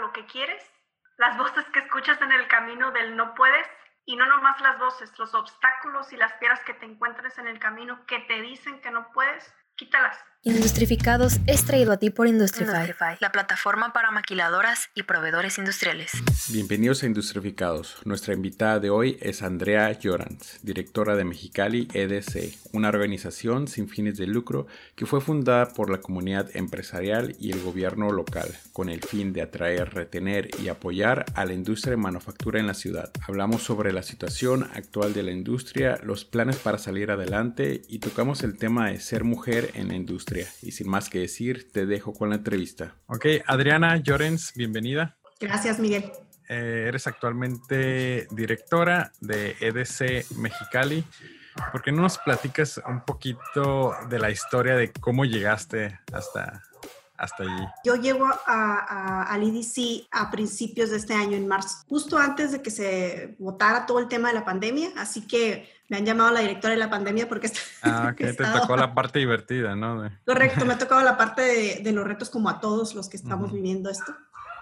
lo que quieres, las voces que escuchas en el camino del no puedes y no nomás las voces, los obstáculos y las piedras que te encuentres en el camino que te dicen que no puedes, quítalas. Industrificados es traído a ti por Industrify, la plataforma para maquiladoras y proveedores industriales. Bienvenidos a Industrificados. Nuestra invitada de hoy es Andrea Llorans, directora de Mexicali EDC, una organización sin fines de lucro que fue fundada por la comunidad empresarial y el gobierno local con el fin de atraer, retener y apoyar a la industria de manufactura en la ciudad. Hablamos sobre la situación actual de la industria, los planes para salir adelante y tocamos el tema de ser mujer en la industria y sin más que decir, te dejo con la entrevista. Ok, Adriana Llorens, bienvenida. Gracias, Miguel. Eh, eres actualmente directora de EDC Mexicali. ¿Por qué no nos platicas un poquito de la historia de cómo llegaste hasta, hasta allí? Yo llego a, al EDC a principios de este año, en marzo, justo antes de que se votara todo el tema de la pandemia, así que me han llamado la directora de la pandemia porque... Ah, ok, te tocó la parte divertida, ¿no? Correcto, me ha tocado la parte de, de, los retos como a todos los que estamos viviendo esto.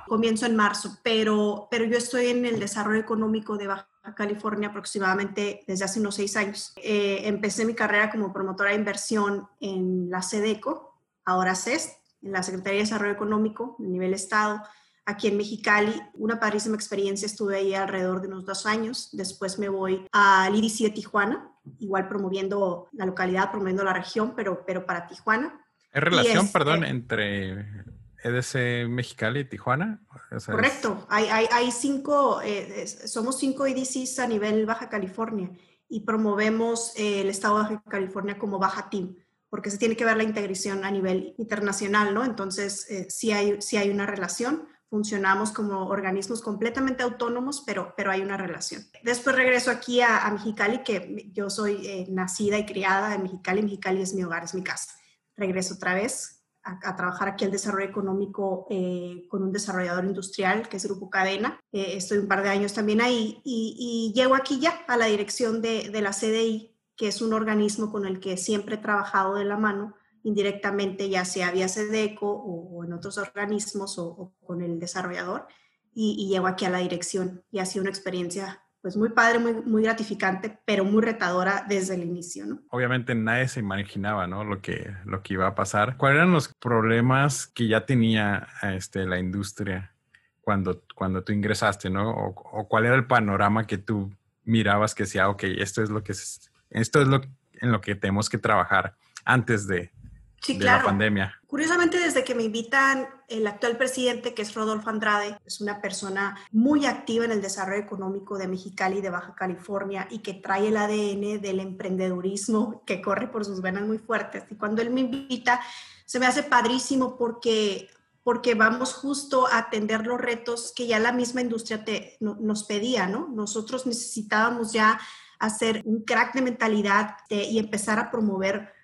Comienzo en marzo, pero, pero yo estoy en el desarrollo económico de Baja California aproximadamente desde hace unos seis años. Eh, empecé mi carrera como promotora de inversión en la SEDECO, ahora CES, en la Secretaría de Desarrollo Económico a nivel Estado aquí en Mexicali. Una padrísima experiencia, estuve ahí alrededor de unos dos años. Después me voy al IDC de Tijuana, igual promoviendo la localidad, promoviendo la región, pero, pero para Tijuana. ¿Es relación, perdón, entre EDC Mexicali y Tijuana? correcto, hay, hay, hay, cinco, eh, somos cinco EDCs a nivel Baja California y promovemos eh, el estado de Baja California como Baja Team porque se tiene que ver la integración a nivel internacional, ¿no? Entonces, eh, sí, hay, sí hay una relación funcionamos como organismos completamente autónomos, pero, pero hay una relación. Después regreso aquí a, a Mexicali, que yo soy eh, nacida y criada en Mexicali. Mexicali es mi hogar, es mi casa. Regreso otra vez a, trabajar aquí el desarrollo económico eh, con un desarrollador industrial, que es Grupo Cadena. Eh, estoy un par de años también ahí y, y, llego aquí ya a la dirección de, de la CDI, que es un organismo con el que siempre he trabajado de la mano indirectamente, ya sea vía SEDECO o, en otros organismos o, con el desarrollador, y, llego aquí a la dirección. Y ha sido una experiencia pues muy padre, muy, muy gratificante, pero muy retadora desde el inicio, ¿no? Obviamente nadie se imaginaba, ¿no? Lo que, lo que iba a pasar. ¿Cuáles eran los problemas que ya tenía este, la industria cuando, cuando tú ingresaste, ¿no? O, cuál era el panorama que tú mirabas que decía, ok, esto es lo que esto es lo en lo que tenemos que trabajar antes de, sí, claro. pandemia. Curiosamente, desde que me invitan el actual presidente, que es Rodolfo Andrade, es una persona muy activa en el desarrollo económico de Mexicali y de Baja California y que trae el ADN del emprendedurismo que corre por sus venas muy fuertes. Y cuando él me invita, se me hace padrísimo porque porque vamos justo a atender los retos que ya la misma industria te, nos pedía, ¿no? Nosotros necesitábamos ya hacer un crack de mentalidad y empezar a promover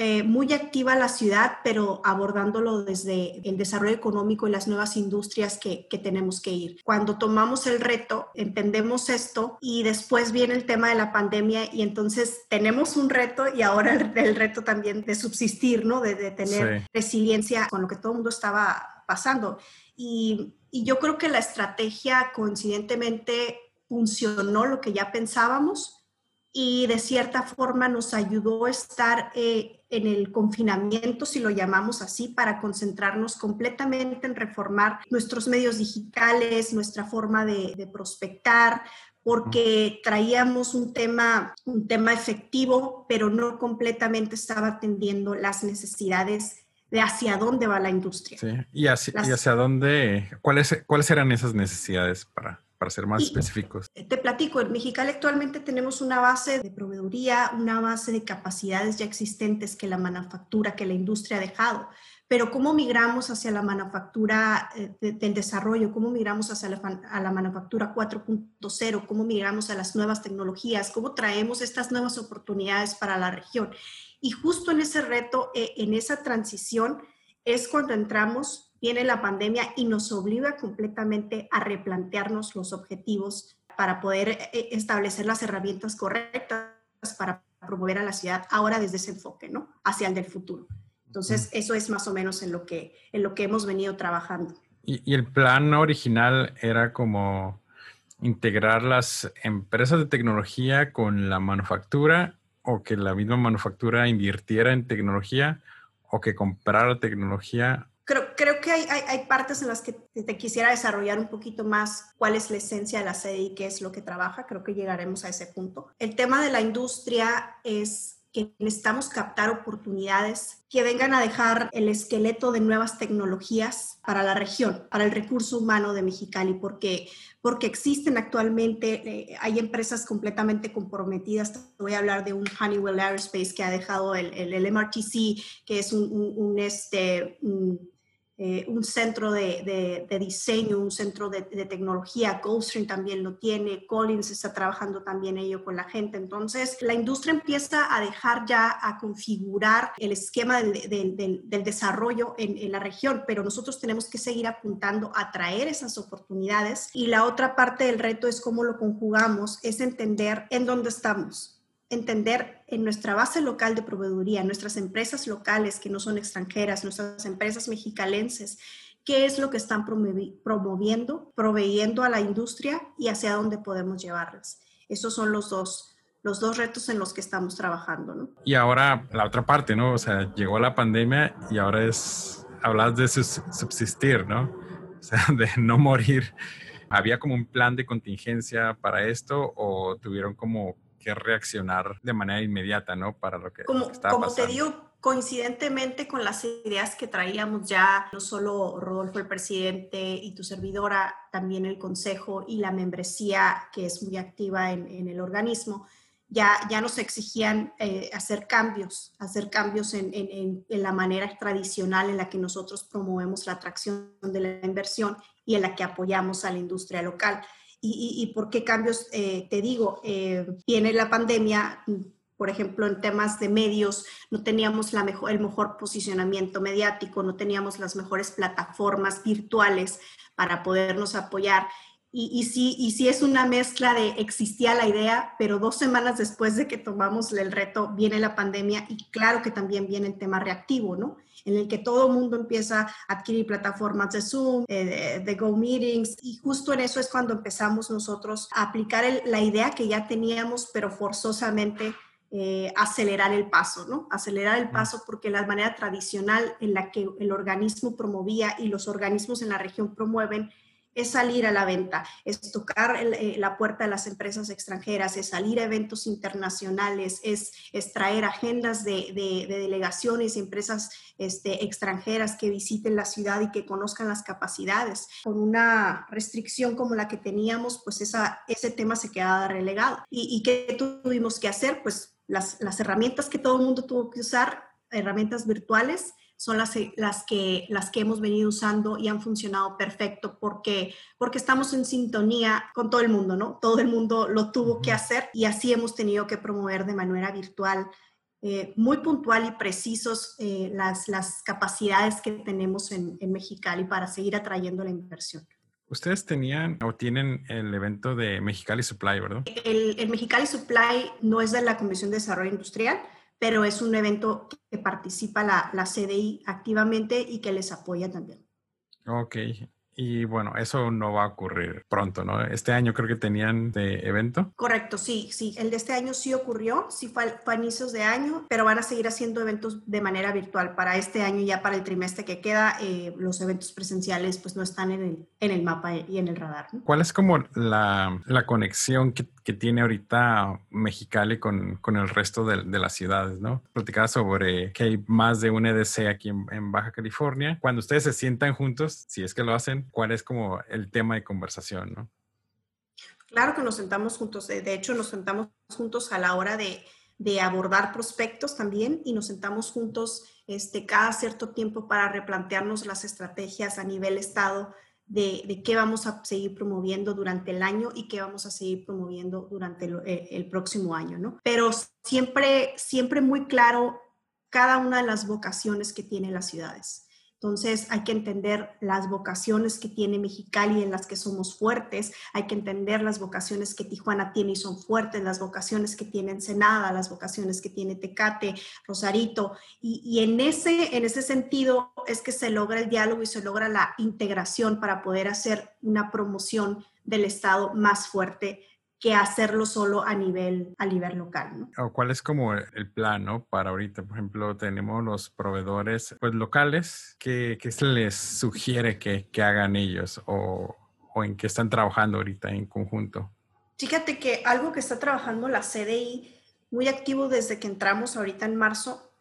eh, muy activa la ciudad, pero abordándolo desde el desarrollo económico y las nuevas industrias que, que, tenemos que ir. Cuando tomamos el reto, entendemos esto y después viene el tema de la pandemia y entonces tenemos un reto y ahora el, reto también de subsistir, ¿no? De, de tener resiliencia con lo que todo el mundo estaba pasando. Y, y yo creo que la estrategia coincidentemente funcionó lo que ya pensábamos y de cierta forma nos ayudó a estar eh, en el confinamiento, si lo llamamos así, para concentrarnos completamente en reformar nuestros medios digitales, nuestra forma de, prospectar, porque traíamos un tema, un tema efectivo, pero no completamente estaba atendiendo las necesidades de hacia dónde va la industria. Sí. ¿Y, hacia, ¿Y hacia dónde, cuáles, cuáles eran esas necesidades para, para ser más específicos? Te platico, en Mexicali actualmente tenemos una base de proveeduría, una base de capacidades ya existentes que la manufactura, que la industria ha dejado. Pero ¿cómo migramos hacia la manufactura eh, del desarrollo? ¿Cómo migramos hacia la, a la manufactura 4.0? ¿Cómo migramos a las nuevas tecnologías? ¿Cómo traemos estas nuevas oportunidades para la región? Y justo en ese reto, eh, en esa transición, es cuando entramos viene la pandemia y nos obliga completamente a replantearnos los objetivos para poder eh, establecer las herramientas correctas para promover a la ciudad ahora desde ese enfoque, ¿no? Hacia el del futuro. Entonces, eso es más o menos en lo que, en lo que hemos venido trabajando. y el plan original era como integrar las empresas de tecnología con la manufactura o que la misma manufactura invirtiera en tecnología o que comprara tecnología? Creo, creo que hay, hay, partes en las que te, quisiera desarrollar un poquito más cuál es la esencia de la sede y qué es lo que trabaja. Creo que llegaremos a ese punto. El tema de la industria es que necesitamos captar oportunidades que vengan a dejar el esqueleto de nuevas tecnologías para la región, para el recurso humano de Mexicali, porque, porque existen actualmente, eh, hay empresas completamente comprometidas. Voy a hablar de un Honeywell Aerospace que ha dejado el, el, MRTC, que es un, un, este, eh, un centro de, diseño, un centro de, tecnología. Gulfstream también lo tiene, Collins está trabajando también ello con la gente. Entonces, la industria empieza a dejar ya a configurar el esquema del, desarrollo en, en, la región, pero nosotros tenemos que seguir apuntando a traer esas oportunidades. Y la otra parte del reto es cómo lo conjugamos, es entender en dónde estamos entender en nuestra base local de proveeduría, nuestras empresas locales que no son extranjeras, nuestras empresas mexicalenses, qué es lo que están promoviendo, proveyendo a la industria y hacia dónde podemos llevarlas. Esos son los dos, los dos retos en los que estamos trabajando. ¿no? Y ahora la otra parte, ¿no? O sea, llegó la pandemia y ahora es hablar de subsistir, ¿no? O sea, de no morir. ¿Había como un plan de contingencia para esto o tuvieron como que reaccionar de manera inmediata, ¿no? Para lo que, como, estaba como te digo, coincidentemente con las ideas que traíamos ya, no solo Rodolfo el presidente y tu servidora, también el consejo y la membresía que es muy activa en, el organismo, ya, ya nos exigían eh, hacer cambios, hacer cambios en, en, en, la manera tradicional en la que nosotros promovemos la atracción de la inversión y en la que apoyamos a la industria local y, por qué cambios, eh, te digo, eh, viene la pandemia, por ejemplo, en temas de medios, no teníamos la mejor, el mejor posicionamiento mediático, no teníamos las mejores plataformas virtuales para podernos apoyar. Y, y, sí, y sí es una mezcla de existía la idea, pero dos semanas después de que tomamos el reto viene la pandemia y claro que también viene el tema reactivo, ¿no? En el que todo el mundo empieza a adquirir plataformas de Zoom, eh, de, Go Meetings y justo en eso es cuando empezamos nosotros a aplicar la idea que ya teníamos, pero forzosamente eh, acelerar el paso, ¿no? Acelerar el paso porque la manera tradicional en la que el organismo promovía y los organismos en la región promueven es salir a la venta, es tocar eh, la puerta de las empresas extranjeras, es salir a eventos internacionales, es, traer agendas de, delegaciones y empresas este, extranjeras que visiten la ciudad y que conozcan las capacidades. Con una restricción como la que teníamos, pues ese tema se quedaba relegado. ¿Y, y qué tuvimos que hacer? Pues las herramientas que todo el mundo tuvo que usar, herramientas virtuales, son las, las, que, las que hemos venido usando y han funcionado perfecto porque, porque estamos en sintonía con todo el mundo, ¿no? Todo el mundo lo tuvo que hacer y así hemos tenido que promover de manera virtual eh, muy puntual y precisos eh, las, las capacidades que tenemos en, en Mexicali para seguir atrayendo la inversión. Ustedes tenían o tienen el evento de Mexicali Supply, ¿verdad? El, el Mexicali Supply no es de la Comisión de Desarrollo Industrial, pero es un evento que participa la, la CDI activamente y que les apoya también. Ok, y bueno, eso no va a ocurrir pronto, ¿no? Este año creo que tenían de evento. Correcto, sí, sí. El de este año sí ocurrió, sí fue, a inicios de año, pero van a seguir haciendo eventos de manera virtual. Para este año, ya para el trimestre que queda, eh, los eventos presenciales pues no están en el, en el mapa y en el radar. ¿Cuál es como la, la conexión que, que, tiene ahorita Mexicali con, con el resto de, de, las ciudades, ¿no? Platicaba sobre que hay más de un EDC aquí en, en Baja California. Cuando ustedes se sientan juntos, si es que lo hacen, cuál es como el tema de conversación, ¿no? Claro que nos sentamos juntos, de hecho nos sentamos juntos a la hora de, abordar prospectos también y nos sentamos juntos este, cada cierto tiempo para replantearnos las estrategias a nivel estado de, qué vamos a seguir promoviendo durante el año y qué vamos a seguir promoviendo durante el, el, próximo año, ¿no? Pero siempre, siempre muy claro cada una de las vocaciones que tienen las ciudades Entonces hay que entender las vocaciones que tiene Mexicali en las que somos fuertes, hay que entender las vocaciones que Tijuana tiene y son fuertes, las vocaciones que tiene Ensenada, las vocaciones que tiene Tecate, Rosarito. Y, en, ese, en ese sentido es que se logra el diálogo y se logra la integración para poder hacer una promoción del Estado más fuerte que hacerlo solo a nivel, a nivel local. ¿no? ¿O ¿Cuál es como el plan ¿no? para ahorita? Por ejemplo, tenemos los proveedores pues, locales. ¿Qué, qué se les sugiere que, que hagan ellos o, o, en qué están trabajando ahorita en conjunto? Fíjate que algo que está trabajando la CDI muy activo desde que entramos ahorita en marzo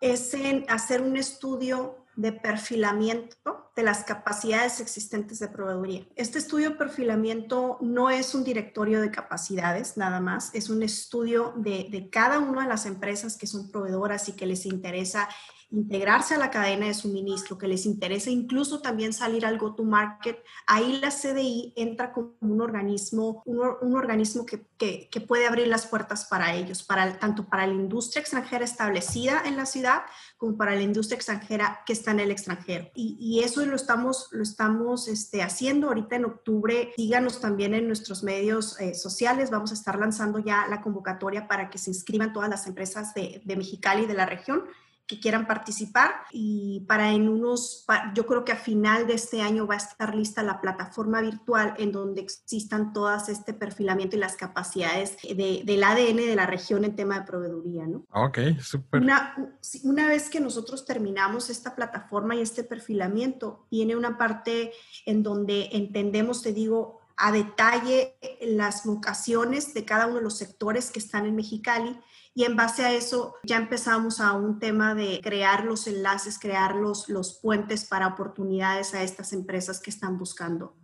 es en hacer un estudio de perfilamiento de las capacidades existentes de proveeduría. Este estudio de perfilamiento no es un directorio de capacidades nada más, es un estudio de, de cada una de las empresas que son proveedoras y que les interesa integrarse a la cadena de suministro, que les interesa incluso también salir al go-to-market, ahí la CDI entra como un organismo, un, organismo que, que, puede abrir las puertas para ellos, para, tanto para la industria extranjera establecida en la ciudad como para la industria extranjera que está en el extranjero. Y, y eso lo estamos, lo estamos este, haciendo ahorita en octubre. Síganos también en nuestros medios eh, sociales. Vamos a estar lanzando ya la convocatoria para que se inscriban todas las empresas de, de Mexicali y de la región que quieran participar y para en unos, yo creo que a final de este año va a estar lista la plataforma virtual en donde existan todas este perfilamiento y las capacidades de, del ADN de la región en tema de proveeduría, ¿no? Ok, súper. Una, una vez que nosotros terminamos esta plataforma y este perfilamiento, viene una parte en donde entendemos, te digo, a detalle las vocaciones de cada uno de los sectores que están en Mexicali y en base a eso ya empezamos a un tema de crear los enlaces, crear los, los puentes para oportunidades a estas empresas que están buscando.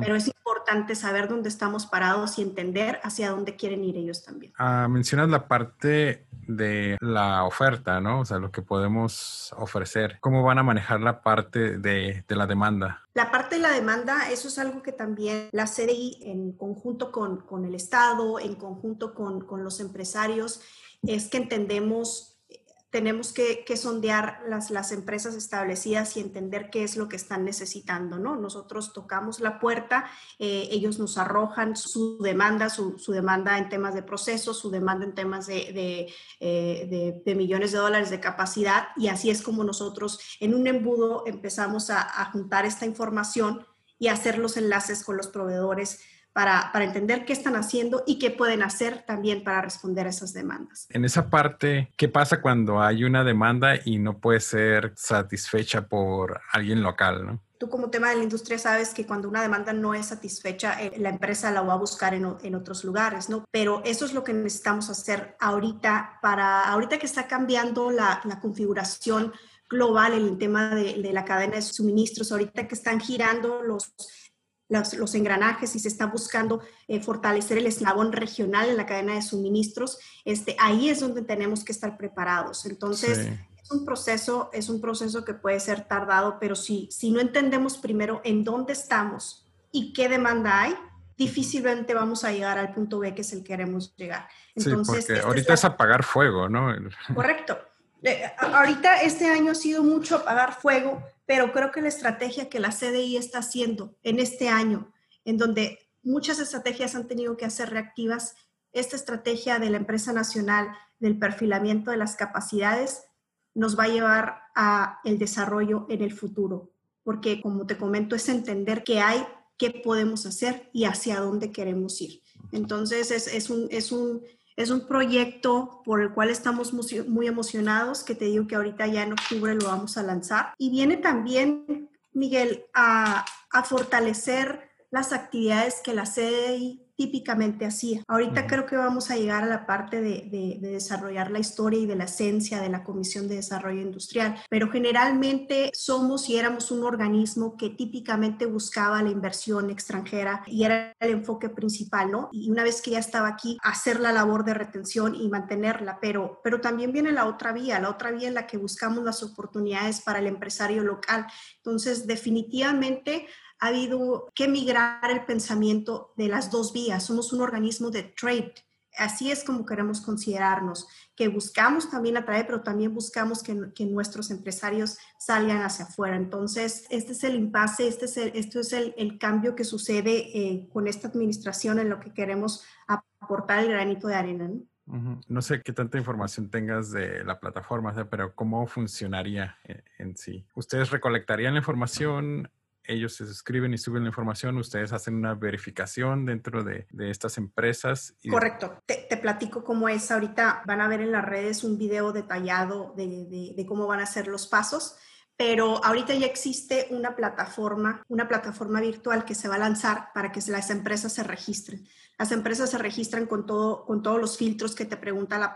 Pero es importante saber dónde estamos parados y entender hacia dónde quieren ir ellos también. Ah, mencionas la parte de la oferta, ¿no? O sea, lo que podemos ofrecer. ¿Cómo van a manejar la parte de, de la demanda? La parte de la demanda, eso es algo que también la CDI en conjunto con, con el Estado, en conjunto con, con los empresarios, es que entendemos tenemos que, sondear las, las, empresas establecidas y entender qué es lo que están necesitando, ¿no? Nosotros tocamos la puerta, eh, ellos nos arrojan su demanda, su, demanda en temas de proceso, su demanda en temas de, eh, de, millones de dólares de capacidad y así es como nosotros en un embudo empezamos a, a juntar esta información y hacer los enlaces con los proveedores para, entender qué están haciendo y qué pueden hacer también para responder a esas demandas. En esa parte, ¿qué pasa cuando hay una demanda y no puede ser satisfecha por alguien local? ¿no? Tú como tema de la industria sabes que cuando una demanda no es satisfecha, eh, la empresa la va a buscar en, en, otros lugares, ¿no? Pero eso es lo que necesitamos hacer ahorita para, ahorita que está cambiando la, la configuración global en el tema de, de, la cadena de suministros, ahorita que están girando los los, engranajes y se está buscando eh, fortalecer el eslabón regional en la cadena de suministros, este, ahí es donde tenemos que estar preparados. Entonces, es un proceso, es un proceso que puede ser tardado, pero si, si no entendemos primero en dónde estamos y qué demanda hay, difícilmente vamos a llegar al punto B que es el que queremos llegar. Entonces, sí, porque ahorita es, apagar fuego, ¿no? Correcto. Eh, ahorita este año ha sido mucho apagar fuego, pero creo que la estrategia que la CDI está haciendo en este año, en donde muchas estrategias han tenido que hacer reactivas, esta estrategia de la empresa nacional del perfilamiento de las capacidades nos va a llevar a el desarrollo en el futuro, porque como te comento es entender qué hay, qué podemos hacer y hacia dónde queremos ir. Entonces es, es un, es un es un proyecto por el cual estamos muy emocionados, que te digo que ahorita ya en octubre lo vamos a lanzar. Y viene también, Miguel, a, a fortalecer las actividades que la CDI típicamente hacía. Ahorita creo que vamos a llegar a la parte de, desarrollar la historia y de la esencia de la Comisión de Desarrollo Industrial, pero generalmente somos y éramos un organismo que típicamente buscaba la inversión extranjera y era el enfoque principal, ¿no? Y una vez que ya estaba aquí, hacer la labor de retención y mantenerla, pero, pero también viene la otra vía, la otra vía en la que buscamos las oportunidades para el empresario local. Entonces, definitivamente ha habido que migrar el pensamiento de las dos vías. Somos un organismo de trade. así es como queremos considerarnos, que buscamos también atraer, pero también buscamos que, que nuestros empresarios salgan hacia afuera. Entonces, este es el impasse, este es el, esto es el, el cambio que sucede eh, con esta administración en lo que queremos aportar el granito de arena. ¿no? sé qué tanta información tengas de la plataforma, pero ¿cómo funcionaría en, en sí? ¿Ustedes recolectarían la información? Ellos se suscriben y suben la información, ustedes hacen una verificación dentro de, estas empresas. Correcto, te, platico cómo es. Ahorita van a ver en las redes un video detallado de, de cómo van a ser los pasos pero ahorita ya existe una plataforma, una plataforma virtual que se va a lanzar para que las empresas se registren. Las empresas se registran con, todo, con todos los filtros que te pregunta la,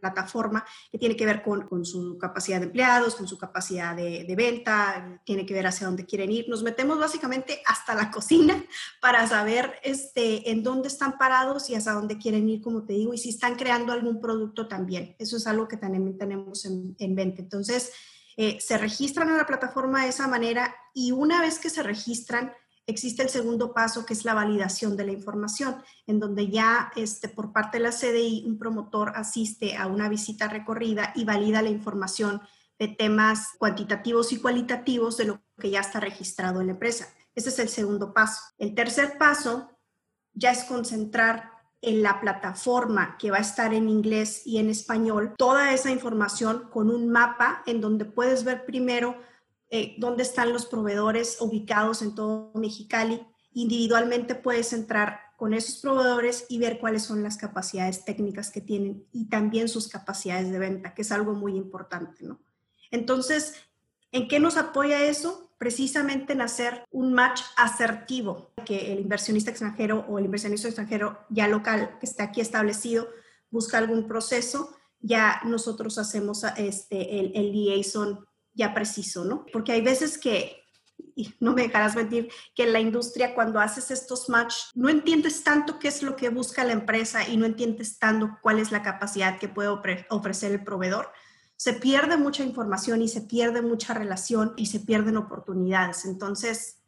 plataforma, que tiene que ver con, su capacidad de empleados, con su capacidad de, venta, tiene que ver hacia dónde quieren ir. Nos metemos básicamente hasta la cocina para saber este, en dónde están parados y hacia dónde quieren ir, como te digo, y si están creando algún producto también. Eso es algo que también tenemos en, en. Entonces, eh, se registran en la plataforma de esa manera y una vez que se registran, existe el segundo paso que es la validación de la información, en donde ya este, por parte de la CDI un promotor asiste a una visita recorrida y valida la información de temas cuantitativos y cualitativos de lo que ya está registrado en la empresa. Ese es el segundo paso. El tercer paso ya es concentrar en la plataforma que va a estar en inglés y en español toda esa información con un mapa en donde puedes ver primero eh, dónde están los proveedores ubicados en todo Mexicali. Individualmente puedes entrar con esos proveedores y ver cuáles son las capacidades técnicas que tienen y también sus capacidades de venta, que es algo muy importante, ¿no? Entonces, ¿en qué nos apoya eso? Precisamente en hacer un match asertivo, que el inversionista extranjero o el inversionista extranjero ya local que está aquí establecido busca algún proceso, ya nosotros hacemos este, el, el liaison ya preciso, ¿no? Porque hay veces que, no me dejarás mentir, que en la industria cuando haces estos match no entiendes tanto qué es lo que busca la empresa y no entiendes tanto cuál es la capacidad que puede ofrecer el proveedor se pierde mucha información y se pierde mucha relación y se pierden oportunidades. Entonces,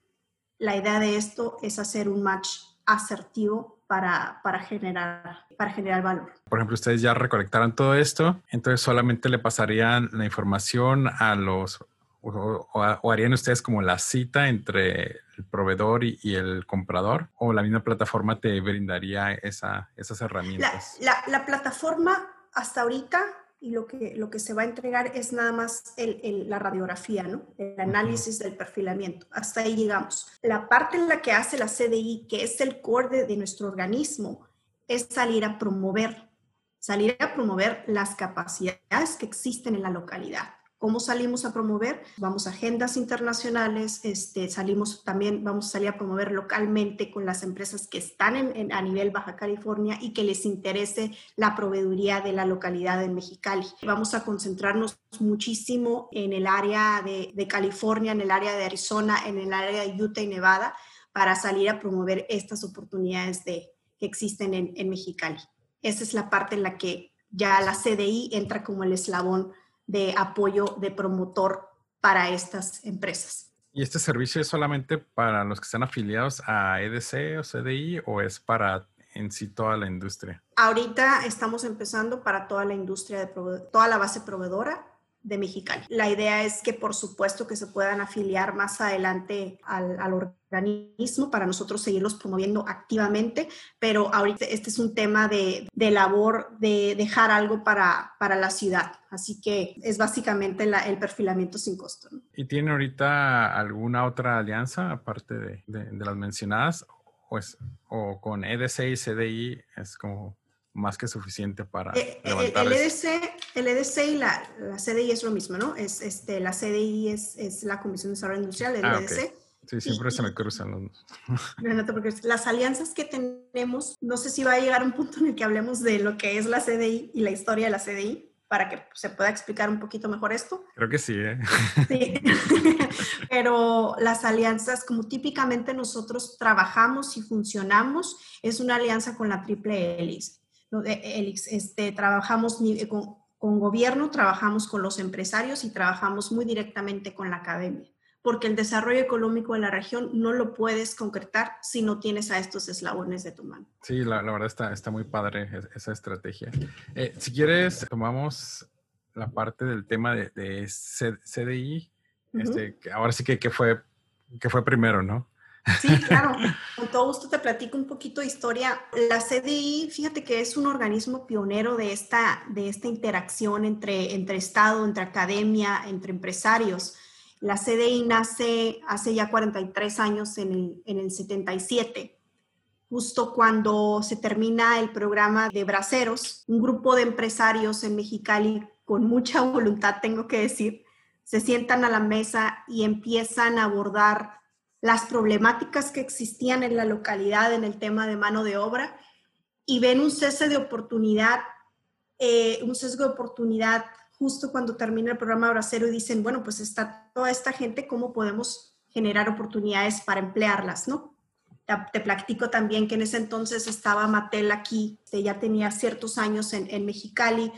la idea de esto es hacer un match asertivo para, para, generar, para generar valor. Por ejemplo, ustedes ya recolectaron todo esto, entonces solamente le pasarían la información a los, o, harían ustedes como la cita entre el proveedor y, el comprador, o la misma plataforma te brindaría esa, esas herramientas. La, la, la plataforma hasta ahorita y lo que, lo que se va a entregar es nada más el, la radiografía, ¿no? El análisis del perfilamiento. Hasta ahí llegamos. La parte en la que hace la CDI, que es el core de nuestro organismo, es salir a promover, salir a promover las capacidades que existen en la localidad. ¿Cómo salimos a promover? Vamos a agendas internacionales, este, salimos también, vamos a salir a promover localmente con las empresas que están en, a nivel Baja California y que les interese la proveeduría de la localidad de Mexicali. Vamos a concentrarnos muchísimo en el área de, de California, en el área de Arizona, en el área de Utah y Nevada para salir a promover estas oportunidades de, que existen en, en Mexicali. Esa es la parte en la que ya la CDI entra como el eslabón de apoyo de promotor para estas empresas. ¿Y este servicio es solamente para los que están afiliados a EDC o CDI o es para en sí toda la industria? Ahorita estamos empezando para toda la industria, de toda la base proveedora de Mexicali. La idea es que por supuesto que se puedan afiliar más adelante al, al, organismo para nosotros seguirlos promoviendo activamente, pero ahorita este es un tema de, de labor de dejar algo para, para, la ciudad, así que es básicamente el perfilamiento sin costo. ¿Y tiene ahorita alguna otra alianza aparte de, de, de las mencionadas? Pues, o con EDC y CDI es como más que suficiente para eh, eh, levantar el, EDC, el EDC y la, la, CDI es lo mismo, ¿no? Es, este, la CDI es, es la Comisión de Desarrollo Industrial, el ah, EDC. Sí, siempre se me cruzan los... te Las alianzas que tenemos, no sé si va a llegar un punto en el que hablemos de lo que es la CDI y la historia de la CDI, para que se pueda explicar un poquito mejor esto. Creo que sí, ¿eh? Sí, pero las alianzas, como típicamente nosotros trabajamos y funcionamos, es una alianza con la triple hélice. Elix, este, trabajamos eh, con, con, gobierno, trabajamos con los empresarios y trabajamos muy directamente con la academia. porque el desarrollo económico de la región no lo puedes concretar si no tienes a estos eslabones de tu mano. Sí, la, verdad está, está muy padre esa estrategia. Eh, si quieres, tomamos la parte del tema de, de CDI, este, ahora sí que, que, fue, que fue primero, ¿no? Sí, claro. Con todo gusto te platico un poquito de historia. La CDI, fíjate que es un organismo pionero de esta, de esta interacción entre, entre Estado, entre academia, entre empresarios. La CDI nace hace ya 43 años, en el, en el 77, justo cuando se termina el programa de Braceros. Un grupo de empresarios en Mexicali, con mucha voluntad, tengo que decir, se sientan a la mesa y empiezan a abordar las problemáticas que existían en la localidad en el tema de mano de obra y ven un cese de oportunidad, eh, un sesgo de oportunidad justo cuando termina el programa Bracero y dicen, bueno, pues está toda esta gente, ¿cómo podemos generar oportunidades para emplearlas, no? Te, platico también que en ese entonces estaba Matel aquí, que ya tenía ciertos años en, en Mexicali,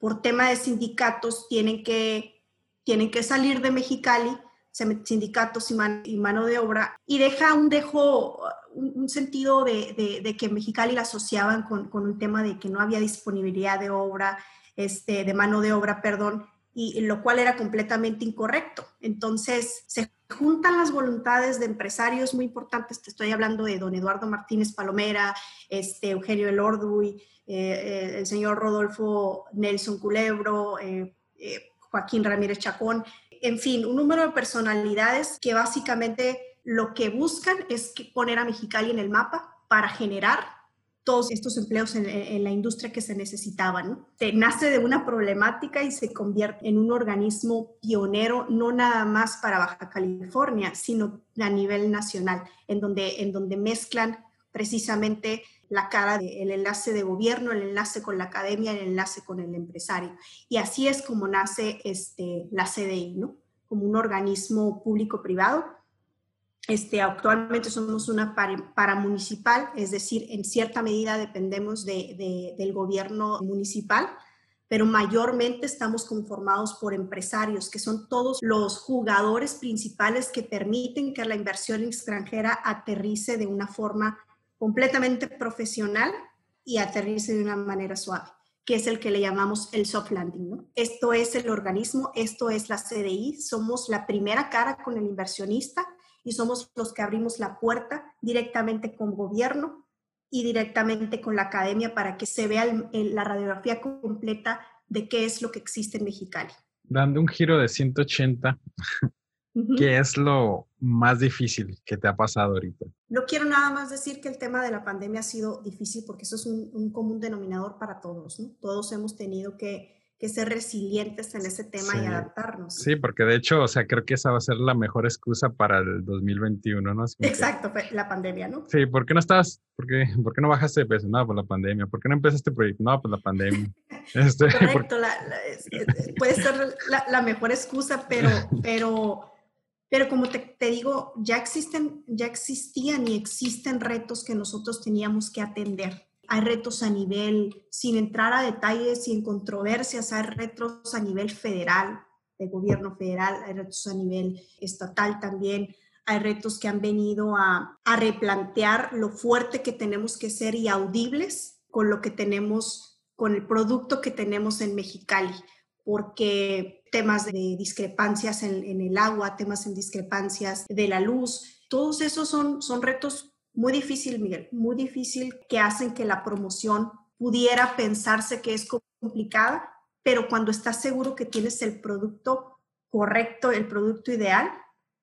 por tema de sindicatos tienen que, tienen que salir de Mexicali, sindicatos y, mano de obra, y deja un dejo, un, sentido de, de, que Mexicali la asociaban con, con un tema de que no había disponibilidad de obra, este, de mano de obra, perdón, y lo cual era completamente incorrecto. Entonces, se juntan las voluntades de empresarios muy importantes, te estoy hablando de don Eduardo Martínez Palomera, este, Eugenio Elorduy, eh, eh, el señor Rodolfo Nelson Culebro, eh, Joaquín Ramírez Chacón, en fin, un número de personalidades que básicamente lo que buscan es poner a Mexicali en el mapa para generar todos estos empleos en, la industria que se necesitaban. nace de una problemática y se convierte en un organismo pionero, no nada más para Baja California, sino a nivel nacional, en donde, en donde mezclan precisamente la cara del enlace de gobierno, el enlace con la academia, el enlace con el empresario. Y así es como nace este, la CDI, ¿no? Como un organismo público-privado este, actualmente somos una paramunicipal, es decir, en cierta medida dependemos del gobierno municipal, pero mayormente estamos conformados por empresarios, que son todos los jugadores principales que permiten que la inversión extranjera aterrice de una forma completamente profesional y aterrice de una manera suave que es el que le llamamos el soft landing. Esto es el organismo, esto es la CDI, somos la primera cara con el inversionista y somos los que abrimos la puerta directamente con gobierno y directamente con la academia para que se vea la radiografía completa de qué es lo que existe en Mexicali. Dando un giro de 180, ¿qué es lo más difícil que te ha pasado ahorita? No quiero nada más decir que el tema de la pandemia ha sido difícil porque eso es un, un común denominador para todos. ¿no? Todos hemos tenido que que ser resilientes en ese tema y adaptarnos. Sí, porque de hecho, o sea, creo que esa va a ser la mejor excusa para el 2021, ¿no? Exacto, la pandemia, ¿no? Sí, ¿por qué no estás, por qué, por qué no bajaste de peso? No, por la pandemia. ¿Por qué no empezaste este proyecto? No, por la pandemia. Este, Correcto, puede ser la, mejor excusa, pero, pero, pero como te, digo, ya existen, ya existían y existen retos que nosotros teníamos que atender. Hay retos a nivel, sin entrar a detalles en controversias, hay retos a nivel federal, de gobierno federal, hay retos a nivel estatal también, hay retos que han venido a replantear lo fuerte que tenemos que ser y audibles con lo que tenemos, con el producto que tenemos en Mexicali, porque temas de discrepancias en, en el agua, temas en discrepancias de la luz, todos esos son, son retos muy difícil, Miguel, muy difícil que hacen que la promoción pudiera pensarse que es complicada, pero cuando estás seguro que tienes el producto correcto, el producto ideal,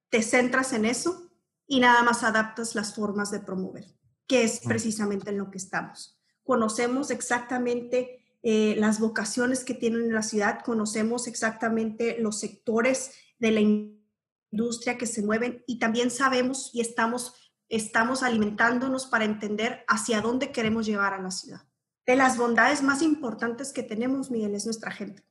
te centras en eso y nada más adaptas las formas de promover, que es precisamente en lo que estamos. Conocemos exactamente eh, las vocaciones que tienen en la ciudad, conocemos exactamente los sectores de la industria que se mueven y también sabemos y estamos estamos alimentándonos para entender hacia dónde queremos llevar a la ciudad. De las bondades más importantes que tenemos, Miguel, es nuestra gente.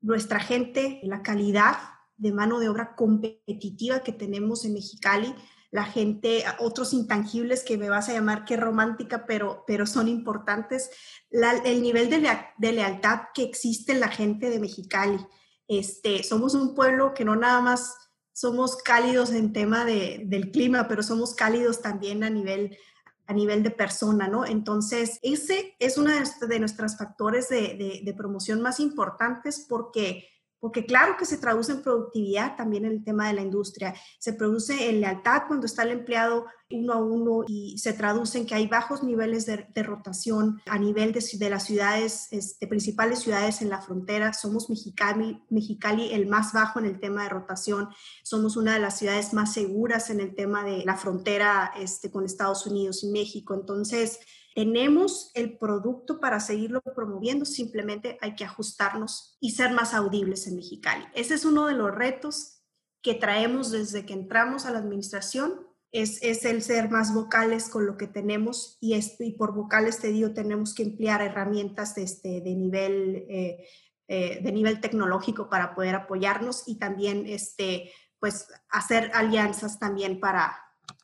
Nuestra gente, la calidad de mano de obra competitiva que tenemos en Mexicali, la gente, otros intangibles que me vas a llamar que romántica, pero, pero son importantes, el nivel de, lealtad que existe en la gente de Mexicali. Este, somos un pueblo que no nada más somos cálidos en tema de, del clima, pero somos cálidos también a nivel a nivel de persona, ¿no? Entonces, ese es uno de, nuestros factores de promoción más importantes porque porque claro que se traduce en productividad también en el tema de la industria, se produce en lealtad cuando está el empleado uno a uno y se traduce en que hay bajos niveles de, rotación a nivel de, de las ciudades, este, principales ciudades en la frontera. Somos Mexicali, Mexicali el más bajo en el tema de rotación, somos una de las ciudades más seguras en el tema de la frontera este, con Estados Unidos y México. Entonces, tenemos el producto para seguirlo promoviendo, simplemente hay que ajustarnos y ser más audibles en Mexicali. Ese es uno de los retos que traemos desde que entramos a la administración, es, es el ser más vocales con lo que tenemos y, y por vocales te digo, tenemos que emplear herramientas de, este, de, nivel, eh, eh, de nivel tecnológico para poder apoyarnos y también este, pues, hacer alianzas también para,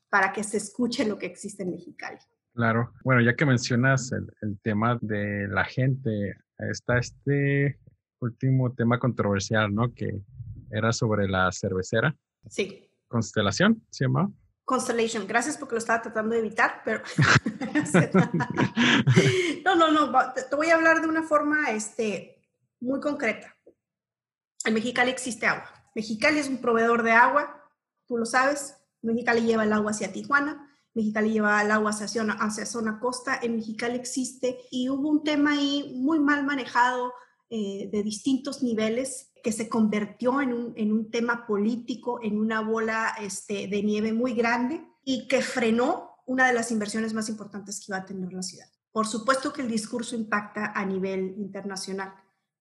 para que se escuche lo que existe en Mexicali. Claro. Bueno, ya que mencionas el, tema de la gente, está este último tema controversial, ¿no? Que era sobre la cervecera. Sí. Constelación, ¿se llama? Constellation. Gracias porque lo estaba tratando de evitar, pero... no, no, no. Te voy a hablar de una forma este, muy concreta. En Mexicali existe agua. Mexicali es un proveedor de agua, tú lo sabes. Mexicali lleva el agua hacia Tijuana. Mexicali lleva el agua hacia zona costa, en Mexicali existe y hubo un tema ahí muy mal manejado eh, de distintos niveles que se convirtió en un, en un tema político, en una bola este, de nieve muy grande y que frenó una de las inversiones más importantes que iba a tener la ciudad. Por supuesto que el discurso impacta a nivel internacional,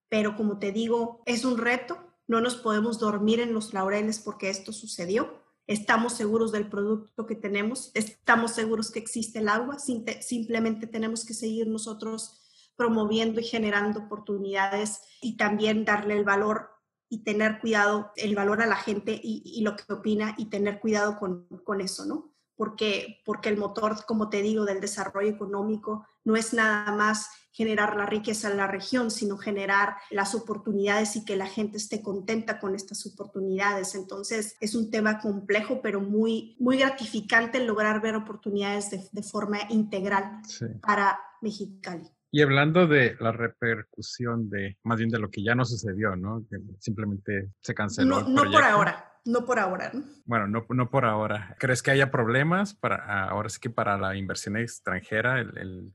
pero como te digo, es un reto, no nos podemos dormir en los laureles porque esto sucedió estamos seguros del producto que tenemos, estamos seguros que existe el agua, simplemente tenemos que seguir nosotros promoviendo y generando oportunidades y también darle el valor y tener cuidado, el valor a la gente y, lo que opina y tener cuidado con, con eso, ¿no? Porque, porque el motor, como te digo, del desarrollo económico no es nada más generar la riqueza en la región, sino generar las oportunidades y que la gente esté contenta con estas oportunidades. Entonces, es un tema complejo, pero muy, muy gratificante lograr ver oportunidades de, forma integral para Mexicali. Y hablando de la repercusión de, más bien de lo que ya no sucedió, ¿no? Que simplemente se canceló. No, no por ahora, no por ahora. ¿no? Bueno, no, no por ahora. ¿Crees que haya problemas para, ahora sí que para la inversión extranjera, el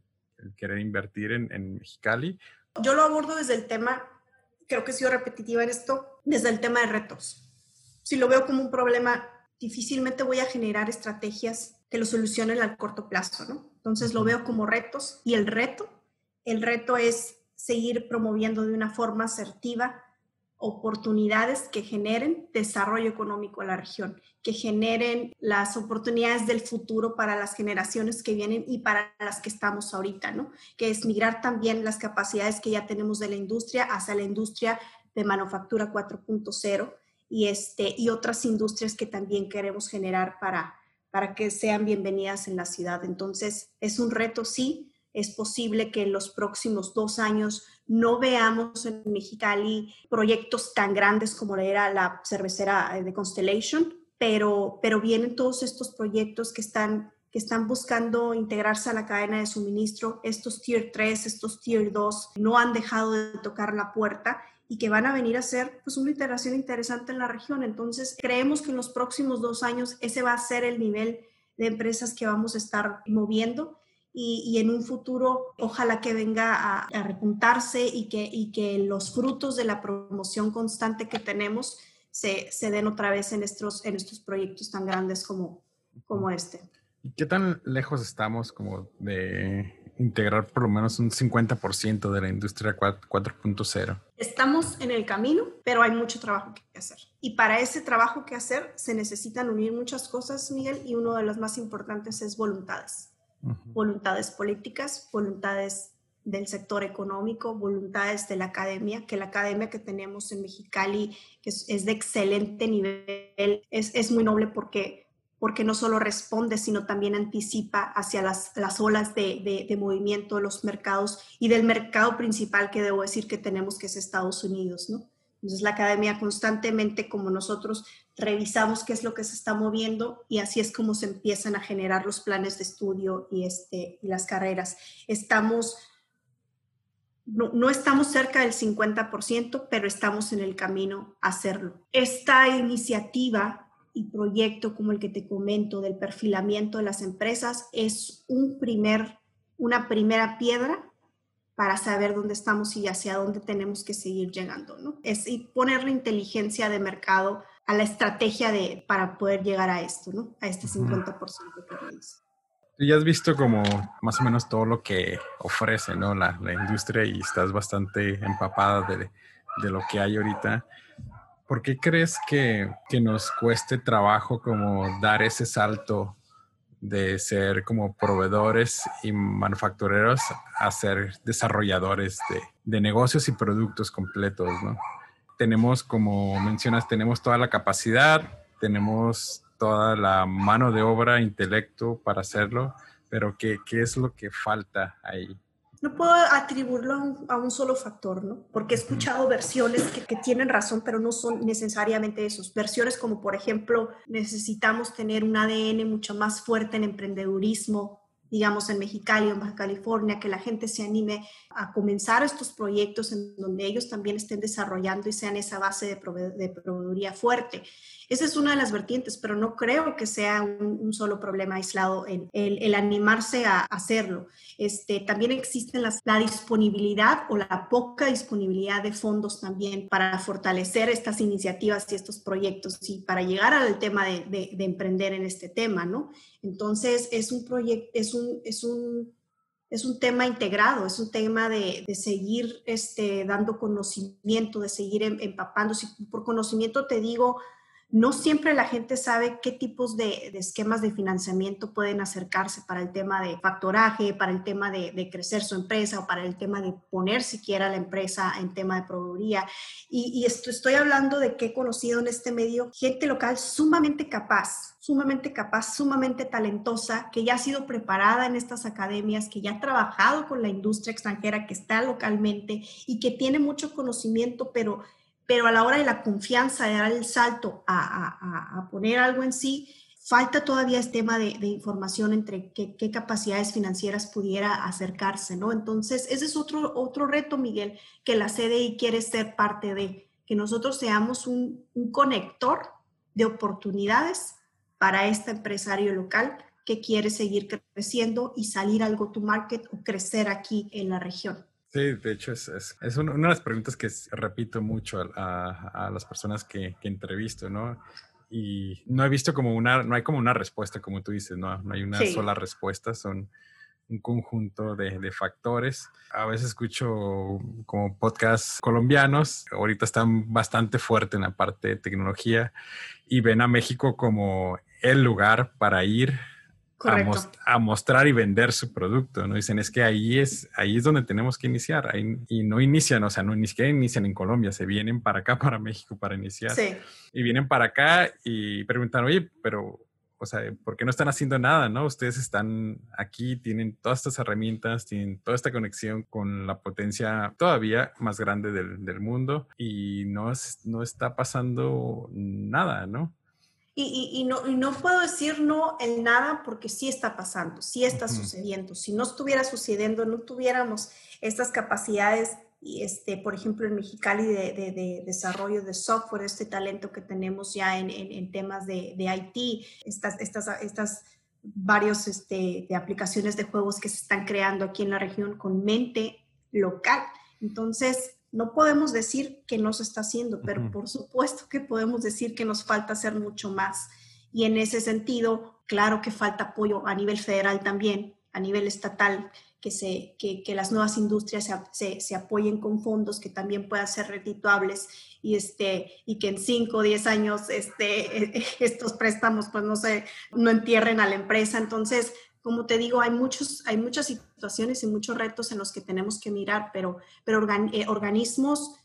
querer invertir en, Mexicali? Yo lo abordo desde el tema, creo que he sido repetitiva en esto, desde el tema de retos. Si lo veo como un problema, difícilmente voy a generar estrategias que lo solucionen al corto plazo, ¿no? Entonces lo veo como retos y el reto, el reto es seguir promoviendo de una forma asertiva oportunidades que generen desarrollo económico en la región, que generen las oportunidades del futuro para las generaciones que vienen y para las que estamos ahorita, ¿no? Que es migrar también las capacidades que ya tenemos de la industria hacia la industria de manufactura 4.0 y, este, y otras industrias que también queremos generar para, para que sean bienvenidas en la ciudad. Entonces, es un reto, sí, es posible que en los próximos dos años no veamos en Mexicali proyectos tan grandes como era la cervecera de Constellation, pero, pero vienen todos estos proyectos que están, que están buscando integrarse a la cadena de suministro. Estos Tier 3, estos Tier 2 no han dejado de tocar la puerta y que van a venir a ser pues una integración interesante en la región. Entonces, creemos que en los próximos dos años ese va a ser el nivel de empresas que vamos a estar moviendo y, en un futuro ojalá que venga a, repuntarse y que, y que los frutos de la promoción constante que tenemos se, se den otra vez en estos, en estos proyectos tan grandes como, como este. ¿Y qué tan lejos estamos como de integrar por lo menos un 50% de la industria 4.0? Estamos en el camino, pero hay mucho trabajo que hacer. Y para ese trabajo que hacer se necesitan unir muchas cosas, Miguel, y uno de los más importantes es voluntades voluntades políticas, voluntades del sector económico, voluntades de la academia, que la academia que tenemos en Mexicali es, de excelente nivel, es, es, muy noble porque, porque no solo responde, sino también anticipa hacia las, las olas de, de, movimiento de los mercados y del mercado principal que debo decir que tenemos, que es Estados Unidos, ¿no? Entonces la academia constantemente, como nosotros, revisamos qué es lo que se está moviendo y así es como se empiezan a generar los planes de estudio y, este, y las carreras. Estamos, no, no estamos cerca del 50%, pero estamos en el camino a hacerlo. Esta iniciativa y proyecto como el que te comento del perfilamiento de las empresas es un primer, una primera piedra para saber dónde estamos y hacia dónde tenemos que seguir llegando, ¿no? Es y poner la inteligencia de mercado a la estrategia de, para poder llegar a esto, ¿no? A este 50% que. Tú ya has visto como más o menos todo lo que ofrece, ¿no? La, la industria y estás bastante empapada de, de, lo que hay ahorita. ¿Por qué crees que, que nos cueste trabajo como dar ese salto de ser como proveedores y manufactureros a ser desarrolladores de, de, negocios y productos completos, ¿no? Tenemos, como mencionas, tenemos toda la capacidad, tenemos toda la mano de obra, intelecto para hacerlo, pero ¿qué, qué es lo que falta ahí? No puedo atribuirlo a un, solo factor, ¿no? Porque he escuchado versiones que, tienen razón, pero no son necesariamente esos. Versiones como, por ejemplo, necesitamos tener un ADN mucho más fuerte en emprendedurismo, digamos, en Mexicali o en Baja California, que la gente se anime a comenzar estos proyectos en donde ellos también estén desarrollando y sean esa base de, de proveeduría fuerte. Esa es una de las vertientes, pero no creo que sea un, solo problema aislado el, el, animarse a hacerlo. Este, también existe la, disponibilidad o la poca disponibilidad de fondos también para fortalecer estas iniciativas y estos proyectos y para llegar al tema de emprender en este tema, ¿no? Entonces, es un proyecto, es un, es un es un tema integrado, es un tema de, de seguir este, dando conocimiento, de seguir em, empapándose. Por conocimiento te digo no siempre la gente sabe qué tipos de, esquemas de financiamiento pueden acercarse para el tema de factoraje, para el tema de, crecer su empresa o para el tema de poner siquiera la empresa en tema de proveeduría. Y, esto, estoy hablando de que he conocido en este medio gente local sumamente capaz, sumamente capaz, sumamente talentosa, que ya ha sido preparada en estas academias, que ya ha trabajado con la industria extranjera, que está localmente y que tiene mucho conocimiento, pero pero a la hora de la confianza, de dar el salto a, poner algo en sí, falta todavía este tema de, información entre qué, capacidades financieras pudiera acercarse, ¿no? Entonces, ese es otro, otro reto, Miguel, que la CDI quiere ser parte de, que nosotros seamos un, un conector de oportunidades para este empresario local que quiere seguir creciendo y salir al go-to-market o crecer aquí en la región. Sí, de hecho es, es, una, de las preguntas que repito mucho a, a, las personas que, que, entrevisto, ¿no? Y no he visto como una, no hay como una respuesta, como tú dices, no, no hay una sola respuesta, son un conjunto de, de, factores. A veces escucho como podcasts colombianos, ahorita están bastante fuertes en la parte de tecnología y ven a México como el lugar para ir a, mostrar y vender su producto, ¿no? Dicen, es que ahí es, ahí es donde tenemos que iniciar, ahí, y no inician, o sea, no ni siquiera inician en Colombia, se vienen para acá, para México, para iniciar. Sí. Y vienen para acá y preguntan, oye, pero, o sea, ¿por qué no están haciendo nada, no? Ustedes están aquí, tienen todas estas herramientas, tienen toda esta conexión con la potencia todavía más grande del, del mundo y no, no está pasando nada, ¿no? Y, no, no, puedo decir no en nada porque sí está pasando, sí está sucediendo. Si no estuviera sucediendo, no tuviéramos estas capacidades, y este, por ejemplo, en Mexicali de, de, desarrollo de software, este talento que tenemos ya en, en, temas de, de, IT, estas, estas, estas varios este, de aplicaciones de juegos que se están creando aquí en la región con mente local. Entonces, no podemos decir que no se está haciendo, pero por supuesto que podemos decir que nos falta hacer mucho más. Y en ese sentido, claro que falta apoyo a nivel federal también, a nivel estatal, que, se, que, las nuevas industrias se, se, apoyen con fondos que también puedan ser redituables y, este, y que en 5 o 10 años este, estos préstamos pues no, se, no entierren a la empresa. Entonces, como te digo, hay, muchos, hay muchas situaciones y muchos retos en los que tenemos que mirar, pero, pero eh, organismos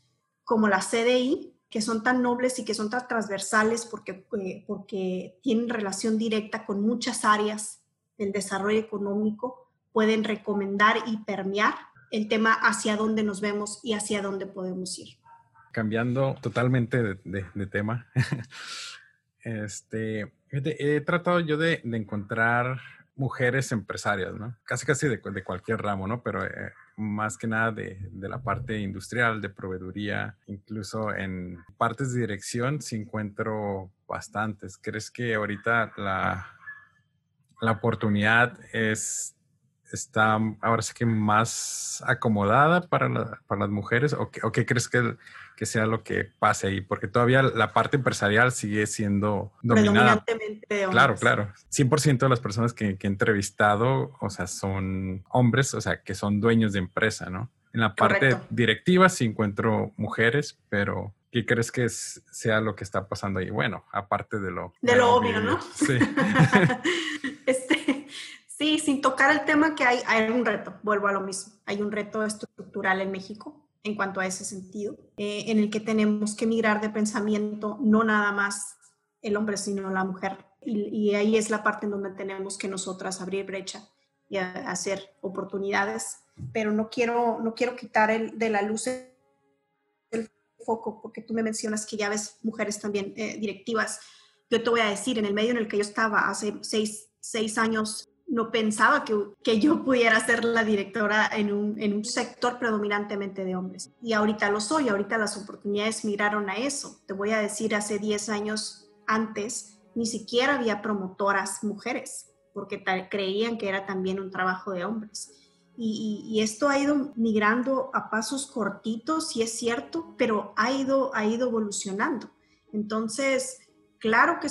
como la CDI, que son tan nobles y que son tan transversales porque, eh, porque tienen relación directa con muchas áreas del desarrollo económico, pueden recomendar y permear el tema hacia dónde nos vemos y hacia dónde podemos ir. Cambiando totalmente de, tema. este, he tratado yo de, encontrar mujeres empresarias, ¿no? Casi casi de, cualquier ramo, ¿no? Pero eh, más que nada de, la parte industrial, de proveeduría, incluso en partes de dirección sí encuentro bastantes. ¿Crees que ahorita la, la oportunidad es está ahora sí que más acomodada para, para las mujeres o, o qué crees que, que, sea lo que pase ahí? Porque todavía la parte empresarial sigue siendo dominada. Claro, claro. 100% de las personas que, que, he entrevistado, o sea, son hombres, o sea, que son dueños de empresa, ¿no? En la parte directiva sí encuentro mujeres, pero ¿qué crees que sea lo que está pasando ahí? Bueno, aparte de lo... De lo obvio, ¿no? Sí. este, Sí, sin tocar el tema que hay, hay un reto, vuelvo a lo mismo, hay un reto estructural en México en cuanto a ese sentido, eh, en el que tenemos que migrar de pensamiento, no nada más el hombre, sino la mujer. Y, ahí es la parte en donde tenemos que nosotras abrir brecha y hacer oportunidades, pero no quiero, no quiero quitar el, de la luz el foco, porque tú me mencionas que ya ves mujeres también eh, directivas. Yo te voy a decir, en el medio en el que yo estaba hace seis, seis años, no pensaba que, que, yo pudiera ser la directora en un, en un, sector predominantemente de hombres. Y ahorita lo soy, ahorita las oportunidades migraron a eso. Te voy a decir, hace 10 años antes ni siquiera había promotoras mujeres, porque creían que era también un trabajo de hombres. Y, esto ha ido migrando a pasos cortitos, y es cierto, pero ha ido, ha ido evolucionando. Entonces, claro que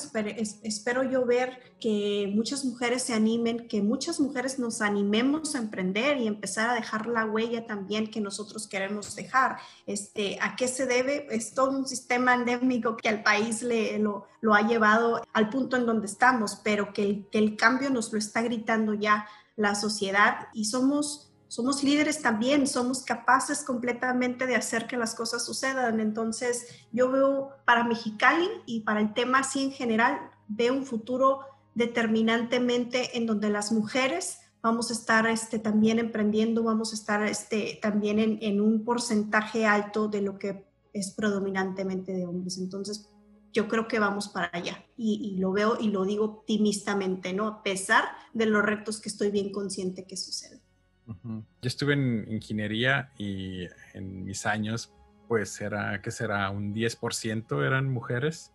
espero yo ver que muchas mujeres se animen, que muchas mujeres nos animemos a emprender y empezar a dejar la huella también que nosotros queremos dejar. Este, ¿A qué se debe? Es todo un sistema endémico que al país le, lo, ha llevado al punto en donde estamos, pero que que el cambio nos lo está gritando ya la sociedad y somos somos líderes también, somos capaces completamente de hacer que las cosas sucedan. Entonces, yo veo para Mexicali y para el tema así en general, veo un futuro determinantemente en donde las mujeres vamos a estar este, también emprendiendo, vamos a estar este, también en, un porcentaje alto de lo que es predominantemente de hombres. Entonces, yo creo que vamos para allá y, y, lo veo y lo digo optimistamente, ¿no? A pesar de los retos que estoy bien consciente que suceden. Yo estuve en ingeniería y en mis años, pues era, ¿qué será? Un 10% eran mujeres.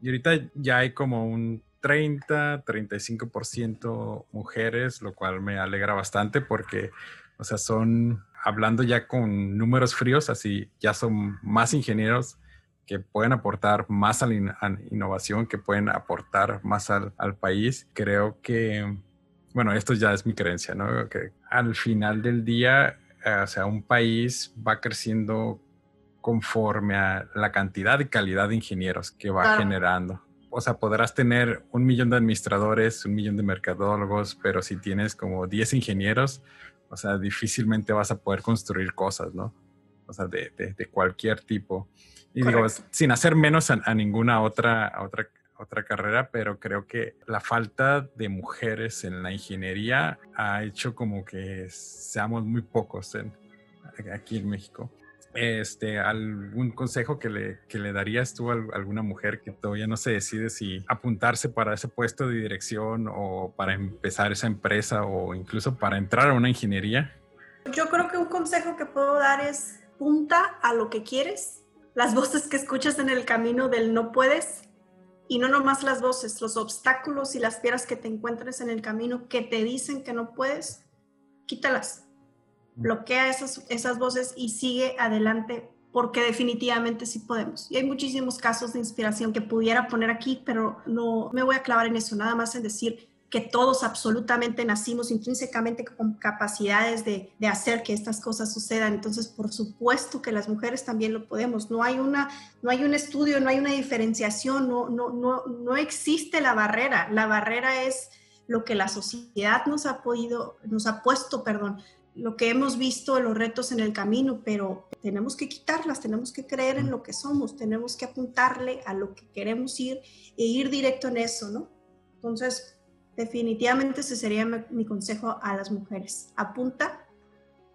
Y ahorita ya hay como un 30, 35% mujeres, lo cual me alegra bastante porque, o sea, son, hablando ya con números fríos, así ya son más ingenieros que pueden aportar más a la innovación, que pueden aportar más al país. Creo que bueno, esto ya es mi creencia, ¿no? Que al final del día, eh, o sea, un país va creciendo conforme a la cantidad y calidad de ingenieros que va generando. O sea, podrás tener un millón de administradores, un millón de mercadólogos, pero si tienes como 10 ingenieros, o sea, difícilmente vas a poder construir cosas, ¿no? O sea, de, de, cualquier tipo. Y digo, sin hacer menos a, a ninguna otra, a otra otra carrera, pero creo que la falta de mujeres en la ingeniería ha hecho como que seamos muy pocos aquí en México. Este, ¿Algún consejo que le, que le darías tú a alguna mujer que todavía no se decide si apuntarse para ese puesto de dirección o para empezar esa empresa o incluso para entrar a una ingeniería? Yo creo que un consejo que puedo dar es punta a lo que quieres. Las voces que escuchas en el camino del no puedes, y no nomás las voces, los obstáculos y las piedras que te encuentres en el camino que te dicen que no puedes, quítalas. Bloquea esas, esas voces y sigue adelante porque definitivamente sí podemos. Y hay muchísimos casos de inspiración que pudiera poner aquí, pero no me voy a clavar en eso, nada más en decir, que todos absolutamente nacimos intrínsecamente con capacidades de, de, hacer que estas cosas sucedan. Entonces, por supuesto que las mujeres también lo podemos. No hay, una, no hay un estudio, no hay una diferenciación, no, no, no, no existe la barrera. La barrera es lo que la sociedad nos ha podido, nos ha puesto, perdón, lo que hemos visto, los retos en el camino, pero tenemos que quitarlas, tenemos que creer en lo que somos, tenemos que apuntarle a lo que queremos ir e ir directo en eso, ¿no? Entonces, definitivamente ese sería mi, consejo a las mujeres. Apunta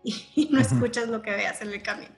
y, no escuchas lo que veas en el camino.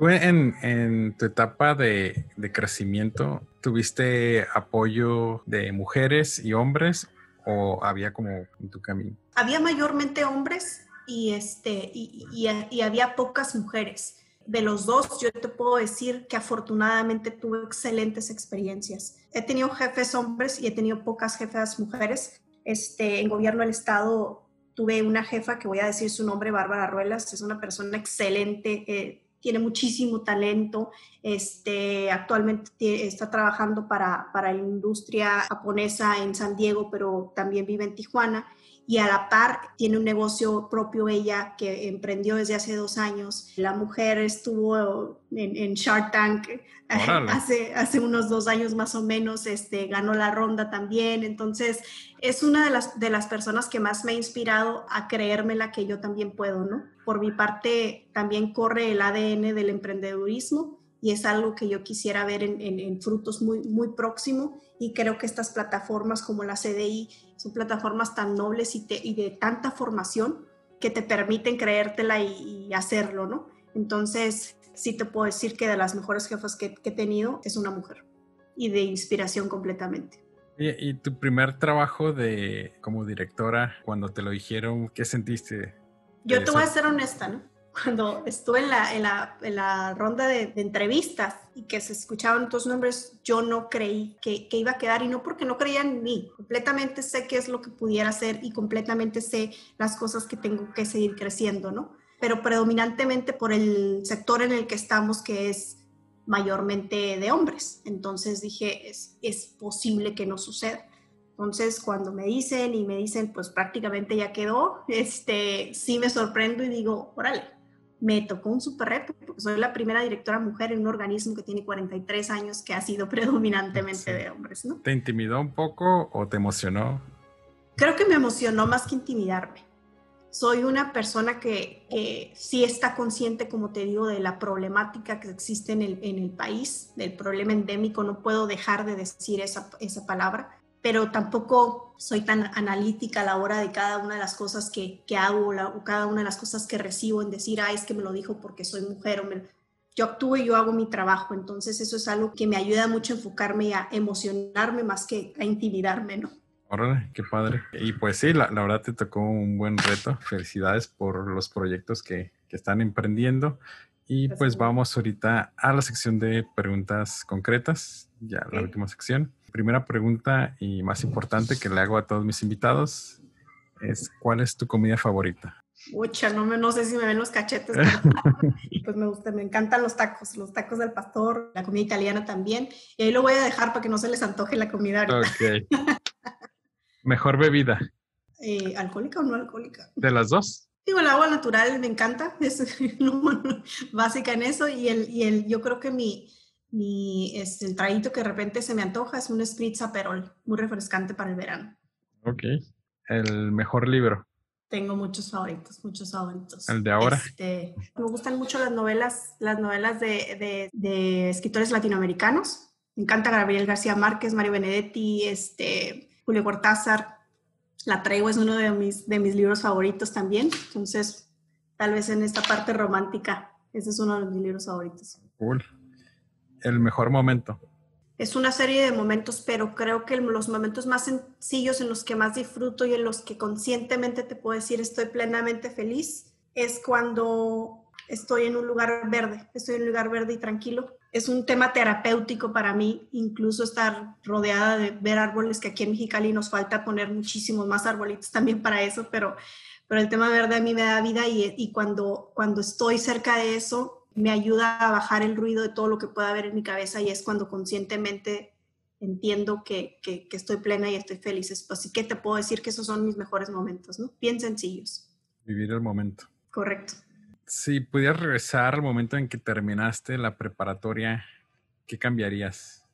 En, en tu etapa de, de, crecimiento, ¿tuviste apoyo de mujeres y hombres o había como en tu camino? Había mayormente hombres y, este, y, y, había pocas mujeres. De los dos, yo te puedo decir que afortunadamente tuve excelentes experiencias. He tenido jefes hombres y he tenido pocas jefas mujeres. Este, en gobierno del Estado tuve una jefa que voy a decir su nombre, Bárbara Ruelas, es una persona excelente, eh, tiene muchísimo talento, este, actualmente está trabajando para, para la industria japonesa en San Diego, pero también vive en Tijuana y a la par tiene un negocio propio ella que emprendió desde hace dos años. La mujer estuvo en, Shark Tank hace, hace unos dos años más o menos, este, ganó la ronda también. Entonces, es una de las, de las personas que más me ha inspirado a creérmela que yo también puedo, ¿no? Por mi parte, también corre el ADN del emprendedurismo y es algo que yo quisiera ver en, en, frutos muy, muy próximo y creo que estas plataformas como la CDI son plataformas tan nobles y, y de tanta formación que te permiten creértela y, hacerlo, ¿no? Entonces, sí te puedo decir que de las mejores jefas que, que he tenido es una mujer y de inspiración completamente. ¿Y, ¿Y, tu primer trabajo de como directora, cuando te lo dijeron, qué sentiste? Yo te voy a ser honesta, ¿no? Cuando estuve en la, en la, en la ronda de, entrevistas y que se escuchaban todos nombres, yo no creí que, que, iba a quedar y no porque no creía en mí, completamente sé qué es lo que pudiera hacer y completamente sé las cosas que tengo que seguir creciendo, ¿no? Pero predominantemente por el sector en el que estamos, que es mayormente de hombres. Entonces dije, es, es posible que no suceda. Entonces, cuando me dicen y me dicen, pues prácticamente ya quedó, este, sí me sorprendo y digo, órale, me tocó un súper reto, porque soy la primera directora mujer en un organismo que tiene 43 años que ha sido predominantemente de hombres, ¿no? ¿Te intimidó un poco o te emocionó? Creo que me emocionó más que intimidarme. Soy una persona que, que sí está consciente, como te digo, de la problemática que existe en el, en el país, del problema endémico. No puedo dejar de decir esa, esa palabra pero tampoco soy tan analítica a la hora de cada una de las cosas que, que hago o cada una de las cosas que recibo en decir, ah, es que me lo dijo porque soy mujer o yo actúo y yo hago mi trabajo, entonces eso es algo que me ayuda mucho a enfocarme y a emocionarme más que a intimidarme, ¿no? Órale, qué padre. Y pues sí, la, la, verdad te tocó un buen reto. Felicidades por los proyectos que, que están emprendiendo. Y pues vamos ahorita a la sección de preguntas concretas, ya la última sección primera pregunta y más importante que le hago a todos mis invitados es ¿cuál es tu comida favorita? Mucha, no, me, no sé si me ven los cachetes, pues me gusta, me encantan los tacos, los tacos del pastor, la comida italiana también. Y ahí lo voy a dejar para que no se les antoje la comida ahorita. Mejor bebida. Eh, ¿Alcohólica o no alcohólica? ¿De las dos? Digo, el agua natural me encanta, es básica en eso y, el, y el, yo creo que mi, mi, es el traguito que de repente se me antoja es un Spritz Aperol, muy refrescante para el verano. Ok. El mejor libro. Tengo muchos favoritos, muchos favoritos. ¿El de ahora? Este, me gustan mucho las novelas, las novelas de, de, de, escritores latinoamericanos. Me encanta Gabriel García Márquez, Mario Benedetti, este, Julio Cortázar. La Tregua es uno de mis, de mis libros favoritos también. Entonces, tal vez en esta parte romántica, ese es uno de mis libros favoritos. Cool el mejor momento? Es una serie de momentos, pero creo que los momentos más sencillos en los que más disfruto y en los que conscientemente te puedo decir estoy plenamente feliz es cuando estoy en un lugar verde, estoy en un lugar verde y tranquilo. Es un tema terapéutico para mí, incluso estar rodeada de ver árboles, que aquí en Mexicali nos falta poner muchísimos más arbolitos también para eso, pero, pero el tema verde a mí me da vida y, y cuando, cuando estoy cerca de eso, me ayuda a bajar el ruido de todo lo que pueda haber en mi cabeza y es cuando conscientemente entiendo que, que, estoy plena y estoy feliz. Así que te puedo decir que esos son mis mejores momentos, ¿no? Bien sencillos. Vivir el momento. Correcto. Si pudieras regresar al momento en que terminaste la preparatoria, ¿qué cambiarías?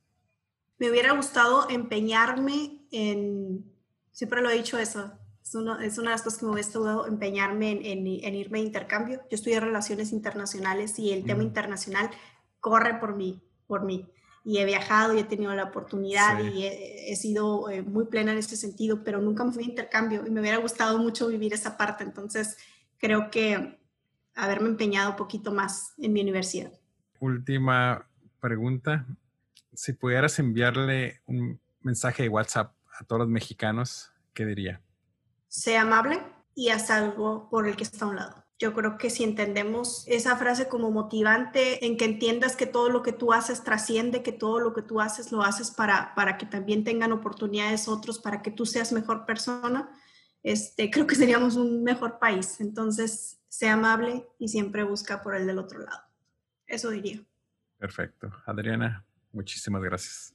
Me hubiera gustado empeñarme en, siempre lo he dicho eso, es, es, una de las cosas que me hubiera gustado empeñarme en, en, irme de intercambio. Yo estudié relaciones internacionales y el tema internacional corre por mí, por mí. Y he viajado y he tenido la oportunidad y he, sido eh, muy plena en ese sentido, pero nunca me fui de intercambio y me hubiera gustado mucho vivir esa parte. Entonces, creo que haberme empeñado un poquito más en mi universidad. última pregunta. Si pudieras enviarle un mensaje de WhatsApp a todos los mexicanos, ¿qué diría? Sea amable y haz algo por el que está a un lado. Yo creo que si entendemos esa frase como motivante, en que entiendas que todo lo que tú haces trasciende, que todo lo que tú haces lo haces para, para que también tengan oportunidades otros, para que tú seas mejor persona, este, creo que seríamos un mejor país. Entonces, sea amable y siempre busca por el del otro lado. Eso diría. Perfecto. Adriana, muchísimas gracias.